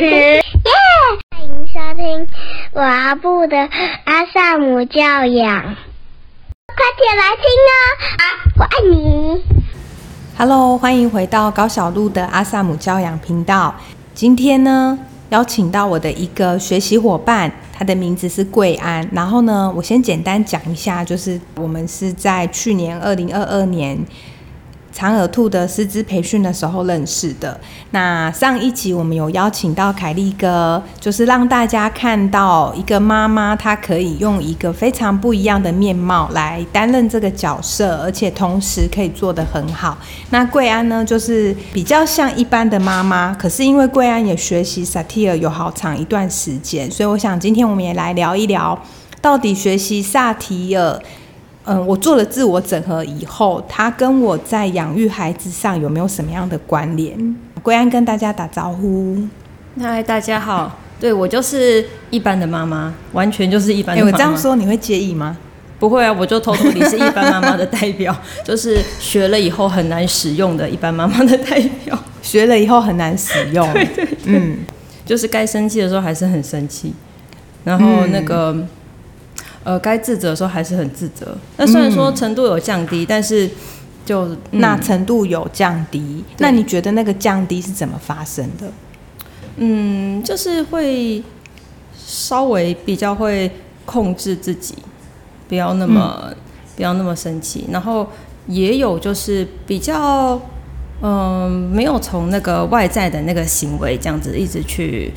耶！欢迎收听我阿布的阿萨姆教养，快点来听哦！啊，我爱你。Hello，欢迎回到高小路的阿萨姆教养频道。今天呢，邀请到我的一个学习伙伴，他的名字是桂安。然后呢，我先简单讲一下，就是我们是在去年二零二二年。长耳兔的师资培训的时候认识的。那上一集我们有邀请到凯利哥，就是让大家看到一个妈妈，她可以用一个非常不一样的面貌来担任这个角色，而且同时可以做得很好。那桂安呢，就是比较像一般的妈妈，可是因为桂安也学习萨提尔有好长一段时间，所以我想今天我们也来聊一聊，到底学习萨提尔。嗯，我做了自我整合以后，他跟我在养育孩子上有没有什么样的关联？归安跟大家打招呼。嗨，大家好，对我就是一般的妈妈，完全就是一般的妈妈。我这样说你会介意吗？不会啊，我就偷偷你是一般妈妈的代表，就是学了以后很难使用的一般妈妈的代表，学了以后很难使用。对对，嗯，就是该生气的时候还是很生气，然后那个。呃，该自责的时候还是很自责。那虽然说程度有降低，但是就那程度有降低。那你觉得那个降低是怎么发生的？嗯，就是会稍微比较会控制自己，不要那么不要那么生气。然后也有就是比较嗯，没有从那个外在的那个行为这样子一直去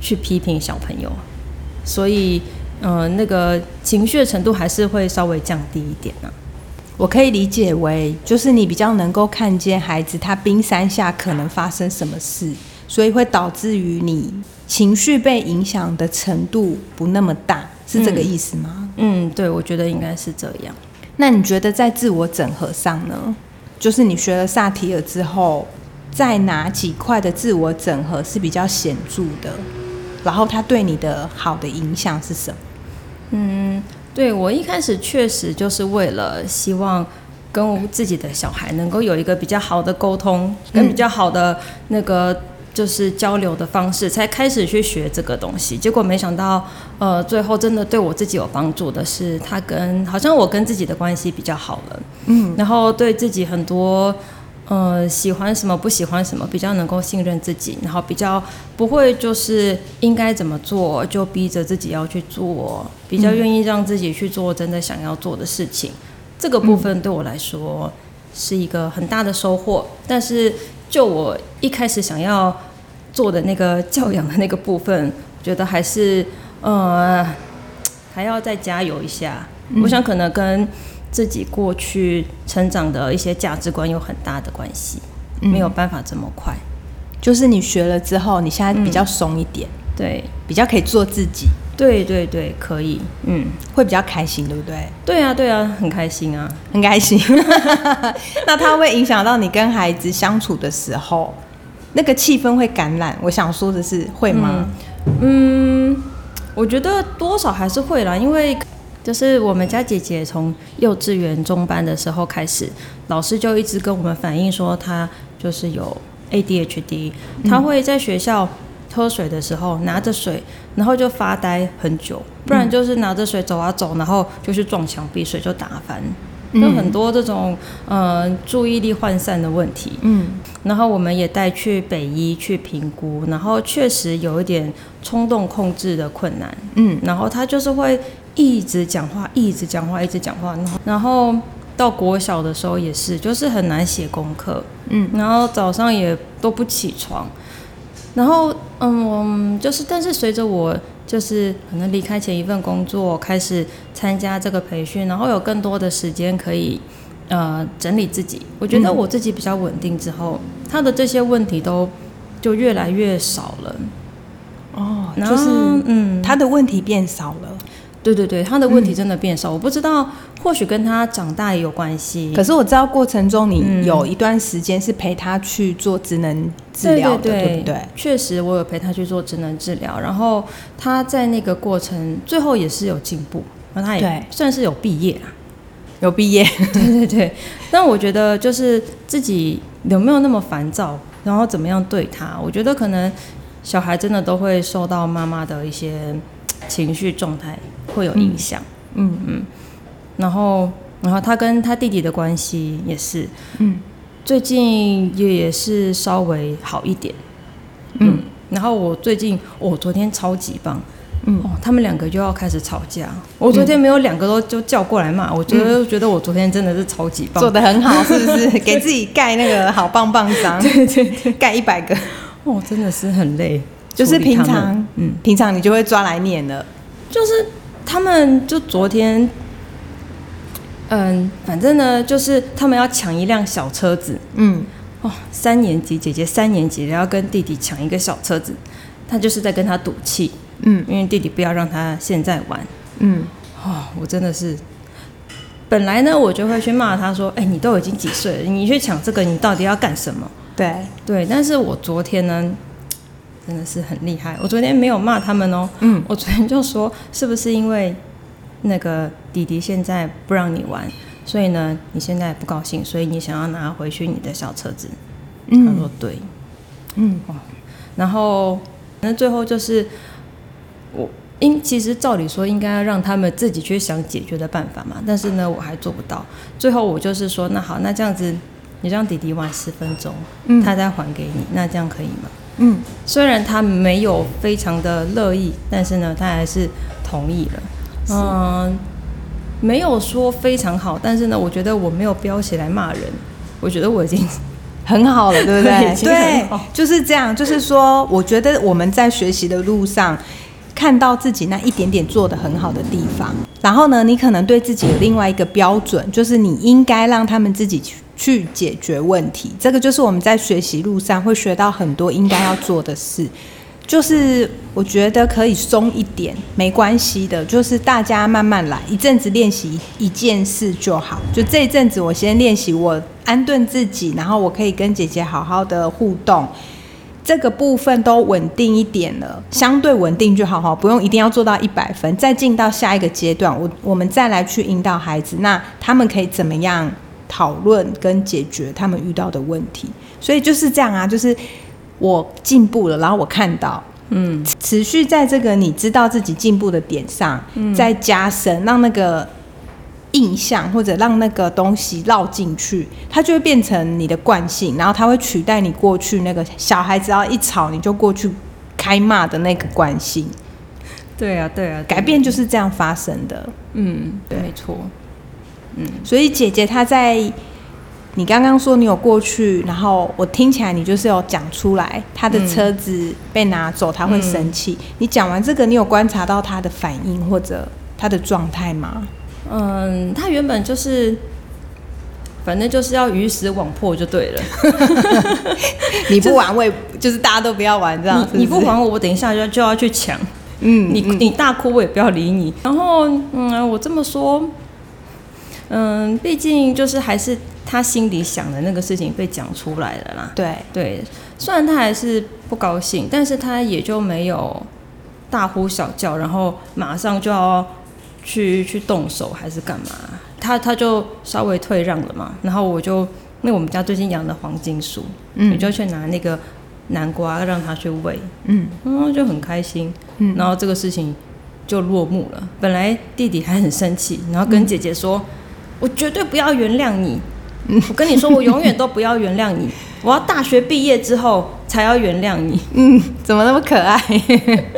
去批评小朋友，所以。嗯，那个情绪的程度还是会稍微降低一点啊。我可以理解为，就是你比较能够看见孩子他冰山下可能发生什么事，所以会导致于你情绪被影响的程度不那么大，是这个意思吗？嗯，对，我觉得应该是这样。那你觉得在自我整合上呢？就是你学了萨提尔之后，在哪几块的自我整合是比较显著的？然后他对你的好的影响是什么？嗯，对我一开始确实就是为了希望跟我自己的小孩能够有一个比较好的沟通，跟比较好的那个就是交流的方式，才开始去学这个东西。结果没想到，呃，最后真的对我自己有帮助的是，他跟好像我跟自己的关系比较好了，嗯，然后对自己很多。呃，喜欢什么不喜欢什么，比较能够信任自己，然后比较不会就是应该怎么做就逼着自己要去做，比较愿意让自己去做真的想要做的事情。这个部分对我来说是一个很大的收获。但是就我一开始想要做的那个教养的那个部分，觉得还是呃还要再加油一下。我想可能跟。自己过去成长的一些价值观有很大的关系，没有办法这么快。就是你学了之后，你现在比较松一点，对，比较可以做自己。对对对，可以，嗯，会比较开心，对不对？对啊对啊，很开心啊，很开心。那它会影响到你跟孩子相处的时候，那个气氛会感染。我想说的是，会吗？嗯，我觉得多少还是会啦，因为。就是我们家姐姐从幼稚园中班的时候开始，老师就一直跟我们反映说，她就是有 ADHD，她会在学校喝水的时候拿着水，然后就发呆很久，不然就是拿着水走啊走，然后就去撞墙壁，水就打翻，有很多这种呃注意力涣散的问题。嗯，然后我们也带去北医去评估，然后确实有一点冲动控制的困难。嗯，然后他就是会。一直讲话，一直讲话，一直讲话，然后，然后到国小的时候也是，就是很难写功课，嗯，然后早上也都不起床，然后，嗯，就是，但是随着我就是可能离开前一份工作，开始参加这个培训，然后有更多的时间可以，呃，整理自己，我觉得我自己比较稳定之后，他的这些问题都就越来越少了，哦，就是，嗯，他的问题变少了。对对对，他的问题真的变少，我不知道，或许跟他长大也有关系。可是我知道过程中，你有一段时间是陪他去做职能治疗的，对不对？确实，我有陪他去做职能治疗，然后他在那个过程最后也是有进步，那他也算是有毕业啊，有毕业。对 对对，但我觉得就是自己有没有那么烦躁，然后怎么样对他，我觉得可能。小孩真的都会受到妈妈的一些情绪状态会有影响。嗯。嗯，然后然后他跟他弟弟的关系也是，嗯。最近也也是稍微好一点。嗯。然后我最近，我、昨天超级棒，嗯。哦，他们两个就要开始吵架。我昨天没有两个都就叫过来骂，我觉得、觉得我昨天真的是超级棒，做的很好，是不是？给自己盖那个好棒棒章，对对对，盖一百个。哦，真的是很累，就是平常，嗯，平常你就会抓来念了。就是他们就昨天，嗯，反正呢，就是他们要抢一辆小车子，嗯。哦，三年级姐姐三年级了，要跟弟弟抢一个小车子，他就是在跟他赌气，嗯。因为弟弟不要让他现在玩。嗯。哦，我真的是，本来呢，我就会去骂他说：“哎、你都已经几岁了，你去抢这个，你到底要干什么？对，？”对，但是我昨天呢，真的是很厉害。我昨天没有骂他们哦，嗯我昨天就说，是不是因为那个弟弟现在不让你玩，所以呢，你现在不高兴，所以你想要拿回去你的小车子？他说嗯对，嗯然后那最后就是我应其实照理说应该要让他们自己去想解决的办法嘛，但是呢我还做不到。最后我就是说，那好，那这样子你让弟弟玩十分钟，嗯他再还给你，那这样可以吗？嗯虽然他没有非常的乐意，但是呢他还是同意了。嗯，没有说非常好，但是呢我觉得我没有标起来骂人，我觉得我已经 很好了，对不对？已经很好就是这样。就是说，我觉得我们在学习的路上，看到自己那一点点做的很好的地方，然后呢，你可能对自己有另外一个标准，就是你应该让他们自己去去解决问题。这个就是我们在学习路上会学到很多应该要做的事。就是我觉得可以松一点，没关系的，就是大家慢慢来，一阵子练习一件事就好。就这一阵子，我先练习，我安顿自己，然后我可以跟姐姐好好的互动，这个部分都稳定一点了，相对稳定就好哈，不用一定要做到一百分。再进到下一个阶段，我我们再来去引导孩子，那他们可以怎么样讨论跟解决他们遇到的问题？所以就是这样啊，就是我进步了，然后我看到。嗯持续在这个你知道自己进步的点上，再加深，让那个印象或者让那个东西绕进去，它就会变成你的惯性，然后它会取代你过去那个小孩只要一吵你就过去开骂的那个惯性。对啊对啊，改变就是这样发生的。嗯对没错。所以姐姐她在你刚刚说你有过去，然后我听起来你就是有讲出来，她的车子被拿走，她会生气。你讲完这个，你有观察到她的反应或者她的状态吗？嗯，他原本就是，反正就是要鱼死网破就对了。你不玩，我也就是大家都不要玩这样。子你不还我，我等一下就就要去抢。嗯，你你大哭我也不要理你。然后嗯，我这么说，嗯，毕竟就是还是他心里想的那个事情被讲出来了啦。对，对，虽然他还是不高兴，但是他也就没有大呼小叫，然后马上就要去去动手还是干嘛？他他就稍微退让了嘛，然后我就因为我们家最近养的黄金鼠，嗯你就去拿那个南瓜让它去喂，嗯嗯，就很开心，嗯然后这个事情就落幕了。本来弟弟还很生气，然后跟姐姐说：“我绝对不要原谅你，我跟你说，我永远都不要原谅你，我要大学毕业之后才要原谅你。嗯，怎么那么可爱？”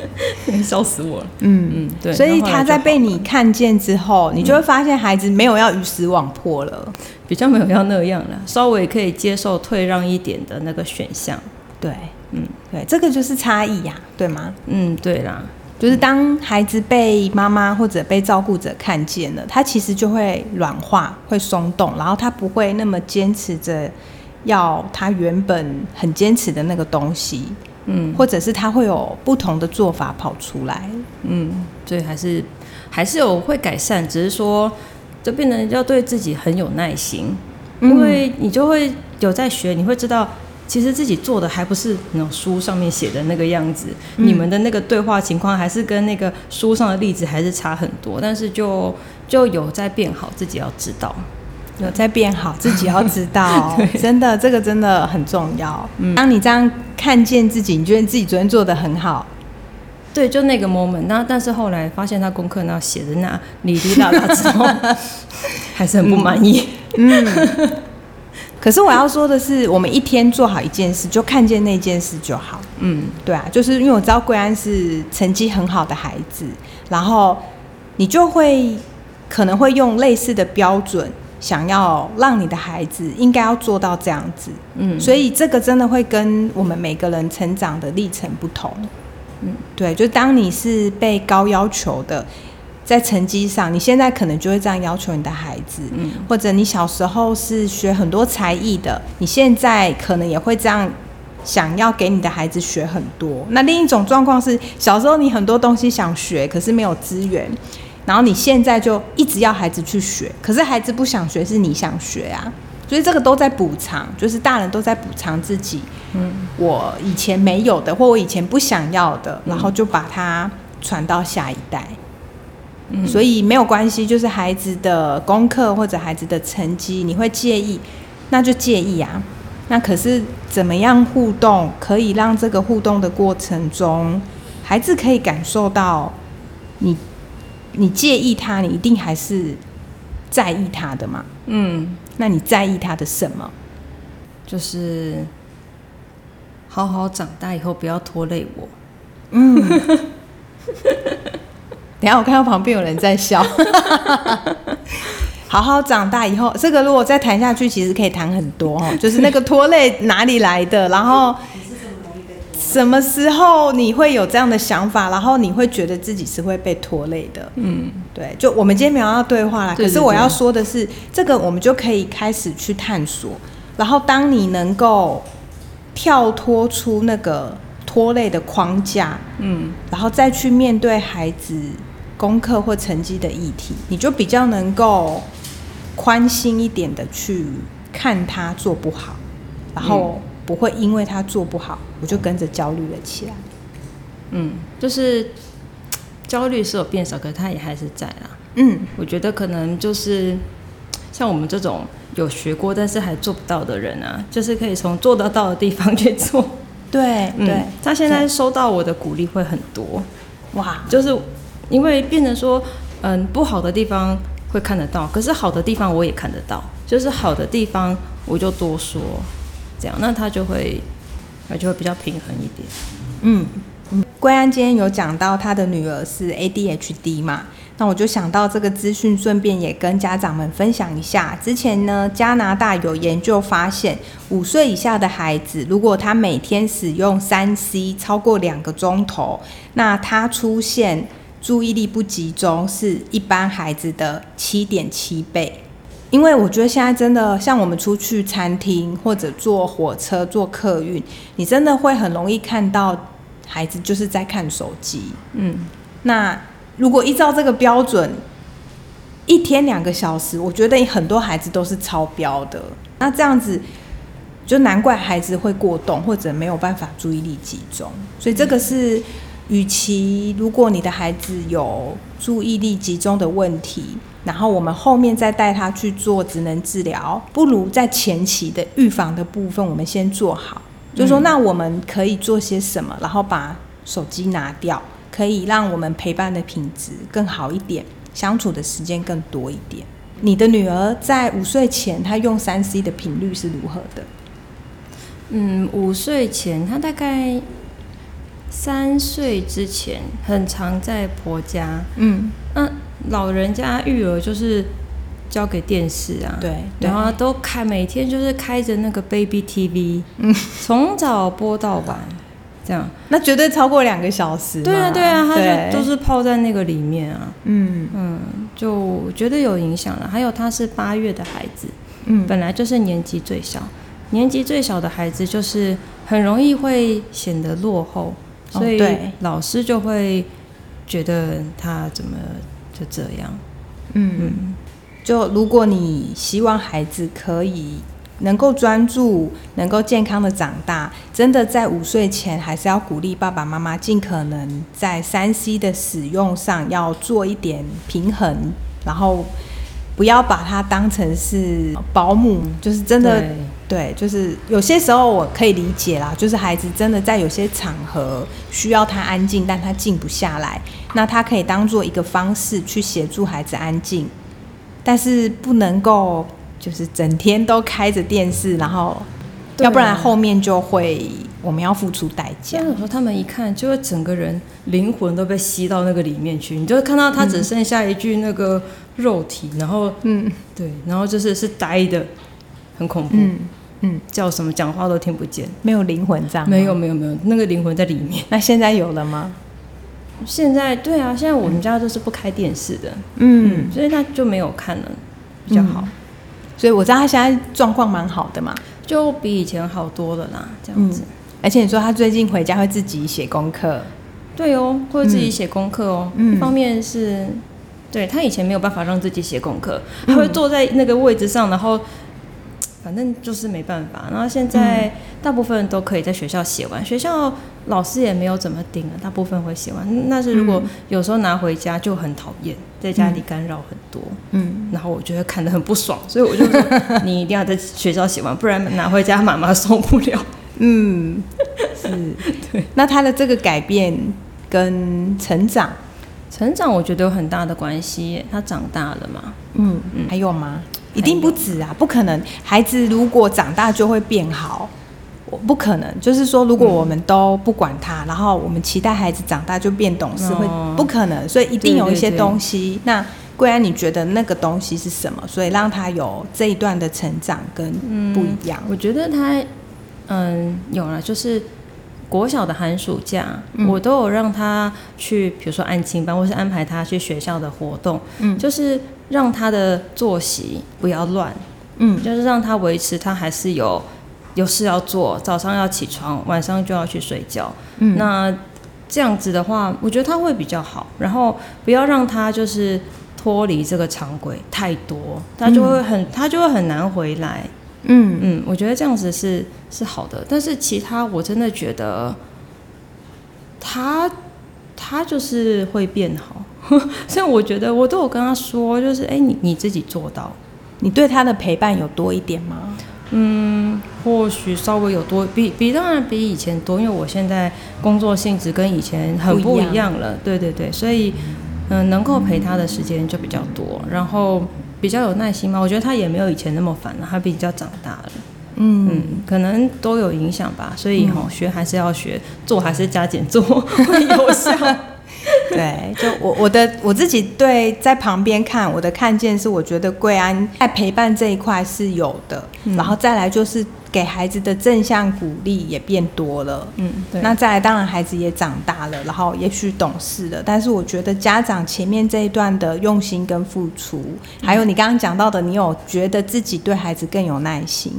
笑死我了。嗯嗯，对。所以他在被你看见之后，你就会发现孩子没有要鱼死网破了。比较没有要那样了，稍微可以接受退让一点的那个选项。对，嗯，对，这个就是差异呀、对吗？嗯，对啦，就是当孩子被妈妈或者被照顾者看见了，他其实就会软化、会松动，然后他不会那么坚持着要他原本很坚持的那个东西，嗯或者是他会有不同的做法跑出来。嗯，所以还是还是有会改善，只是说就变得要对自己很有耐心，嗯因为你就会有在学，你会知道。其实自己做的还不是那种书上面写的那个样子，嗯你们的那个对话情况还是跟那个书上的例子还是差很多，但是就就有在变好，自己要知道。有在变好，自己要知道，真的，这个真的很重要。嗯当你这样看见自己，你觉得自己昨天做的很好，对，就那个 moment。那但是后来发现他功课那写的那哩哩啦啦之后，还是很不满意。嗯。可是我要说的是，我们一天做好一件事，就看见那件事就好。嗯，对啊，就是因为我知道贵安是成绩很好的孩子，然后你就会可能会用类似的标准。想要让你的孩子应该要做到这样子，嗯，所以这个真的会跟我们每个人成长的历程不同，嗯，对，就当你是被高要求的，在成绩上，你现在可能就会这样要求你的孩子，嗯，或者你小时候是学很多才艺的，你现在可能也会这样想要给你的孩子学很多。那另一种状况是，小时候你很多东西想学，可是没有资源。然后你现在就一直要孩子去学，可是孩子不想学，是你想学啊，所以这个都在补偿，就是大人都在补偿自己，嗯，我以前没有的，或我以前不想要的，然后就把它传到下一代，嗯，所以没有关系，就是孩子的功课或者孩子的成绩，你会介意，那就介意啊，那可是怎么样互动，可以让这个互动的过程中，孩子可以感受到你。你介意他，你一定还是在意他的嘛？嗯，那你在意他的什么？就是好好长大以后，不要拖累我。嗯，等下我看到旁边有人在笑。好好长大以后，这个如果再谈下去，其实可以谈很多哦。就是那个拖累哪里来的，然后。什么时候你会有这样的想法？然后你会觉得自己是会被拖累的？嗯，对。就我们今天没有要对话啦，可是我要说的是，这个我们就可以开始去探索。然后当你能够跳脱出那个拖累的框架，嗯，然后再去面对孩子功课或成绩的议题，你就比较能够宽心一点的去看他做不好，然后。不会因为他做不好，我就跟着焦虑了起来。嗯，就是焦虑是有变少，可是他也还是在啦。嗯，我觉得可能就是像我们这种有学过但是还做不到的人啊，就是可以从做得到的地方去做。对，对。他现在收到我的鼓励会很多，哇！就是因为变成说，嗯，不好的地方会看得到，可是好的地方我也看得到，就是好的地方我就多说。这样，那他就会，那就会比较平衡一点。嗯嗯，桂安今天有讲到他的女儿是 ADHD 嘛，那我就想到这个资讯，顺便也跟家长们分享一下。之前呢，加拿大有研究发现，五岁以下的孩子，如果他每天使用三 C 超过两个钟头，那他出现注意力不集中，是一般孩子的七点七倍。因为我觉得现在真的像我们出去餐厅或者坐火车、坐客运，你真的会很容易看到孩子就是在看手机。嗯，那如果依照这个标准，一天两个小时，我觉得很多孩子都是超标的。那这样子，就难怪孩子会过动或者没有办法注意力集中。所以这个是，与其如果你的孩子有注意力集中的问题。然后我们后面再带他去做职能治疗，不如在前期的预防的部分，我们先做好。就说那我们可以做些什么，然后把手机拿掉，可以让我们陪伴的品质更好一点，相处的时间更多一点。你的女儿在五岁前，她用三 C 的频率是如何的？嗯，五岁前，她大概三岁之前，很常在婆家。嗯，那。老人家育儿就是交给电视啊，对，然后都开每天就是开着那个 baby TV，嗯，从早播到晚，这样，那绝对超过两个小时。对啊，对啊，他就都是泡在那个里面啊，嗯。嗯，就觉得有影响了。还有他是八月的孩子，嗯，本来就是年纪最小，年纪最小的孩子就是很容易会显得落后，所以老师就会觉得他怎么。就这样，嗯，就如果你希望孩子可以能够专注、能够健康的长大，真的在五岁前还是要鼓励爸爸妈妈尽可能在三 C 的使用上要做一点平衡，然后不要把它当成是保姆，就是真的对对，就是有些时候我可以理解啦，就是孩子真的在有些场合需要他安静，但他静不下来，那他可以当做一个方式去协助孩子安静，但是不能够就是整天都开着电视，然后要不然后面就会我们要付出代价像。有时候他们一看，就会整个人灵魂都被吸到那个里面去，你就会看到他只剩下一具那个肉体，然后嗯。对，然后就是是呆的，很恐怖，嗯嗯，叫什么讲话都听不见，没有灵魂这样没有。没有没有，那个灵魂在里面。那现在有了吗？现在对啊，现在我们家都是不开电视的，嗯，所以他就没有看了，比较好，所以我知道他现在状况蛮好的嘛。就比以前好多了啦，这样子。而且你说他最近回家会自己写功课，对哦，会自己写功课哦。嗯一方面是，对他以前没有办法让自己写功课，嗯他会坐在那个位置上，然后反正就是没办法。然后现在大部分都可以在学校写完，学校老师也没有怎么盯了，大部分会写完。那是如果有时候拿回家就很讨厌，在家里干扰很多，嗯，然后我就会看得很不爽，所以我就说你一定要在学校写完，不然拿回家妈妈受不了。嗯，是，对。那他的这个改变跟成长，成长我觉得有很大的关系，他长大了嘛。嗯嗯，还有吗？一定不止啊，不可能。孩子如果长大就会变好，我不可能。就是说，如果我们都不管他，然后我们期待孩子长大就变懂事，会哦不可能。所以一定有一些对对对东西。那贵安，你觉得那个东西是什么？所以让他有这一段的成长跟不一样。我觉得他，嗯，有了，就是国小的寒暑假，嗯我都有让他去，比如说安亲班，或是安排他去学校的活动，嗯就是让他的作息不要乱，嗯。就是让他维持他还是有有事要做，早上要起床，晚上就要去睡觉。嗯。那这样子的话，我觉得他会比较好，然后不要让他就是脱离这个常规太多，他就会很、他就会很难回来。嗯。嗯，我觉得这样子是是好的，但是其他我真的觉得他他就是会变好，所以我觉得我都有跟他说，就是哎、你你自己做到，你对他的陪伴有多一点吗？嗯，或许稍微有多比比当然比以前多，因为我现在工作性质跟以前很不不一样一样。了，对对对，所以嗯、能够陪他的时间就比较多，然后比较有耐心嘛，我觉得他也没有以前那么烦了，他比较长大了。嗯嗯，可能都有影响吧，所以吼、学还是要学，做还是加减做 会有效。对，就我我的我自己对在旁边看我的看见是，我觉得贵安在陪伴这一块是有的，嗯然后再来就是给孩子的正向鼓励也变多了。嗯，对，那再来，当然孩子也长大了，然后也许懂事了，但是我觉得家长前面这一段的用心跟付出，还有你刚刚讲到的，你有觉得自己对孩子更有耐心，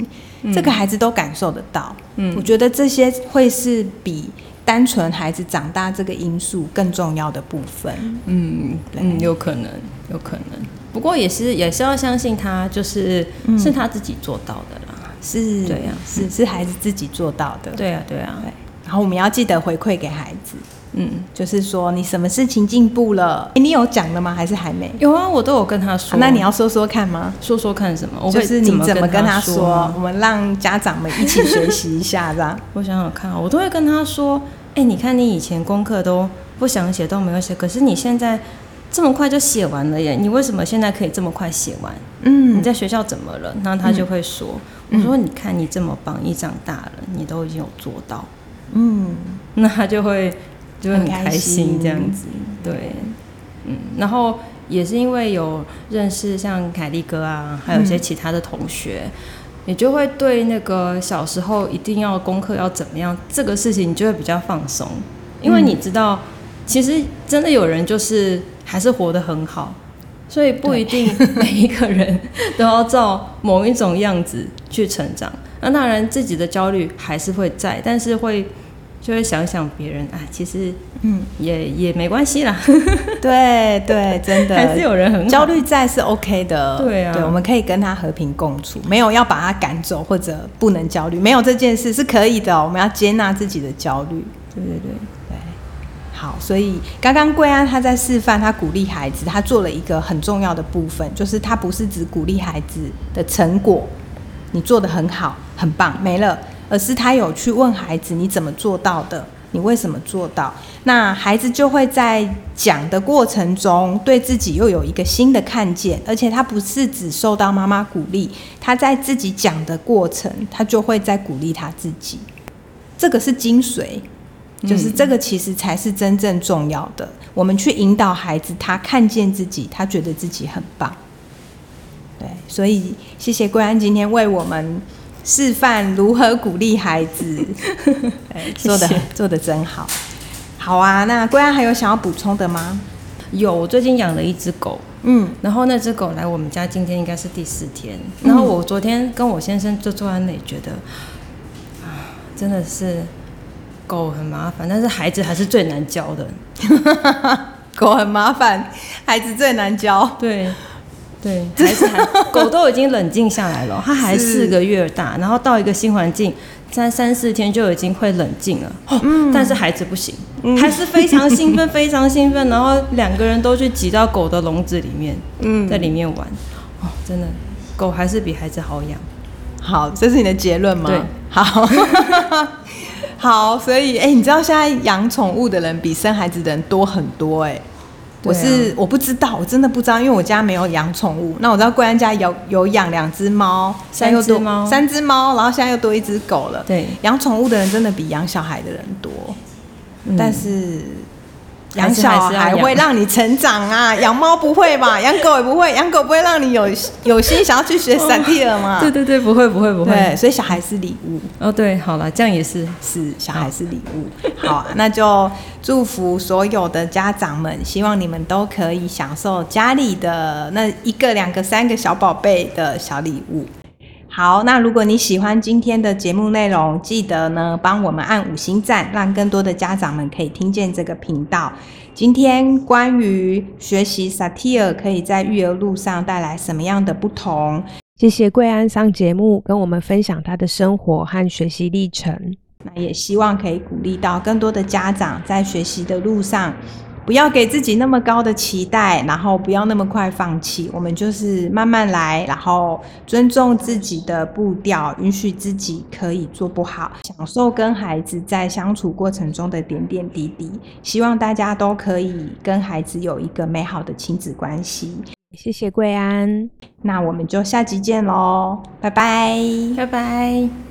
这个孩子都感受得到。嗯我觉得这些会是比单纯孩子长大这个因素更重要的部分。嗯嗯，有可能，有可能。不过也是也是要相信他，就是、嗯是他自己做到的啦。是，对呀是是孩子自己做到的。对啊，对啊，对，然后我们要记得回馈给孩子，嗯，就是说你什么事情进步了，诶你有讲了吗？还是还没？有啊，我都有跟他说。啊那你要说说看吗？说说看什么？我会就是你怎么么跟他说？我们让家长们一起学习一下，这样。我想想看啊，我都会跟他说：“哎、你看你以前功课都不想写，都没有写，可是你现在这么快就写完了耶！你为什么现在可以这么快写完？嗯你在学校怎么了？”然后他就会说：“我说你看你这么棒，你长大了，你都已经有做到。嗯” 那他就会就会很开心心这样子，对，嗯，然后也是因为有认识像凯利哥啊，还有一些其他的同学。你就会对那个小时候一定要功课要怎么样这个事情，你就会比较放松，因为你知道，其实真的有人就是还是活得很好，所以不一定每一个人都要照某一种样子去成长。那当然自己的焦虑还是会在，但是会就会想想别人，啊，其实嗯，也也没关系啦，对对，真的。还是有人很焦虑在是 OK 的。对啊。对，我们可以跟他和平共处，没有要把他赶走或者不能焦虑，没有这件事是可以的哦、我们要接纳自己的焦虑。对对对，好，所以刚刚贵安他在示范，他鼓励孩子，他做了一个很重要的部分，就是他不是只鼓励孩子的成果，你做的很好，很棒，没了，而是他有去问孩子你怎么做到的，你为什么做到？那孩子就会在讲的过程中，对自己又有一个新的看见，而且他不是只受到妈妈鼓励，他在自己讲的过程，他就会在鼓励他自己，这个是精髓。就是这个，其实才是真正重要的。我们去引导孩子，他看见自己，他觉得自己很棒。对，所以谢谢桂安今天为我们示范如何鼓励孩子，做的做的真好。好啊，那桂安还有想要补充的吗？有，我最近养了一只狗，嗯，然后那只狗来我们家，今天应该是第四天。然后我昨天跟我先生就坐在那里，觉得啊，真的是。狗很麻烦，但是孩子还是最难教的。狗很麻烦，孩子最难教。对，对，孩子还狗都已经冷静下来了，它还四个月大，然后到一个新环境，在三四天就已经会冷静了。嗯，但是孩子不行，还是非常兴奋，非常兴奋，然后两个人都去挤到狗的笼子里面，嗯，在里面玩。哦，真的，狗还是比孩子好养。好，这是你的结论吗？对，好。好，所以哎，你知道现在养宠物的人比生孩子的人多很多哎。我是我不知道，我真的不知道，因为我家没有养宠物。那我知道贵安家有有养两只猫，三只猫，三只猫，然后现在又多一只狗了。对，养宠物的人真的比养小孩的人多，但是。养小孩会让你成长啊，养猫不会吧？养狗也不会，养狗不会让你有 有心想要去学散地尔吗？对对对，不会不会不会。对，所以小孩是礼物。哦，对，好了，这样也是是小孩是礼物。好，那就祝福所有的家长们，希望你们都可以享受家里的那一个、两个、三个小宝贝的小礼物。好，那如果你喜欢今天的节目内容，记得呢帮我们按五星赞，让更多的家长们可以听见这个频道。今天关于学习萨提尔可以在育儿路上带来什么样的不同？谢谢贵安上节目跟我们分享他的生活和学习历程。那也希望可以鼓励到更多的家长在学习的路上。不要给自己那么高的期待，然后不要那么快放弃。我们就是慢慢来，然后尊重自己的步调，允许自己可以做不好，享受跟孩子在相处过程中的点点滴滴。希望大家都可以跟孩子有一个美好的亲子关系。谢谢贵安，那我们就下集见喽，拜拜，拜拜。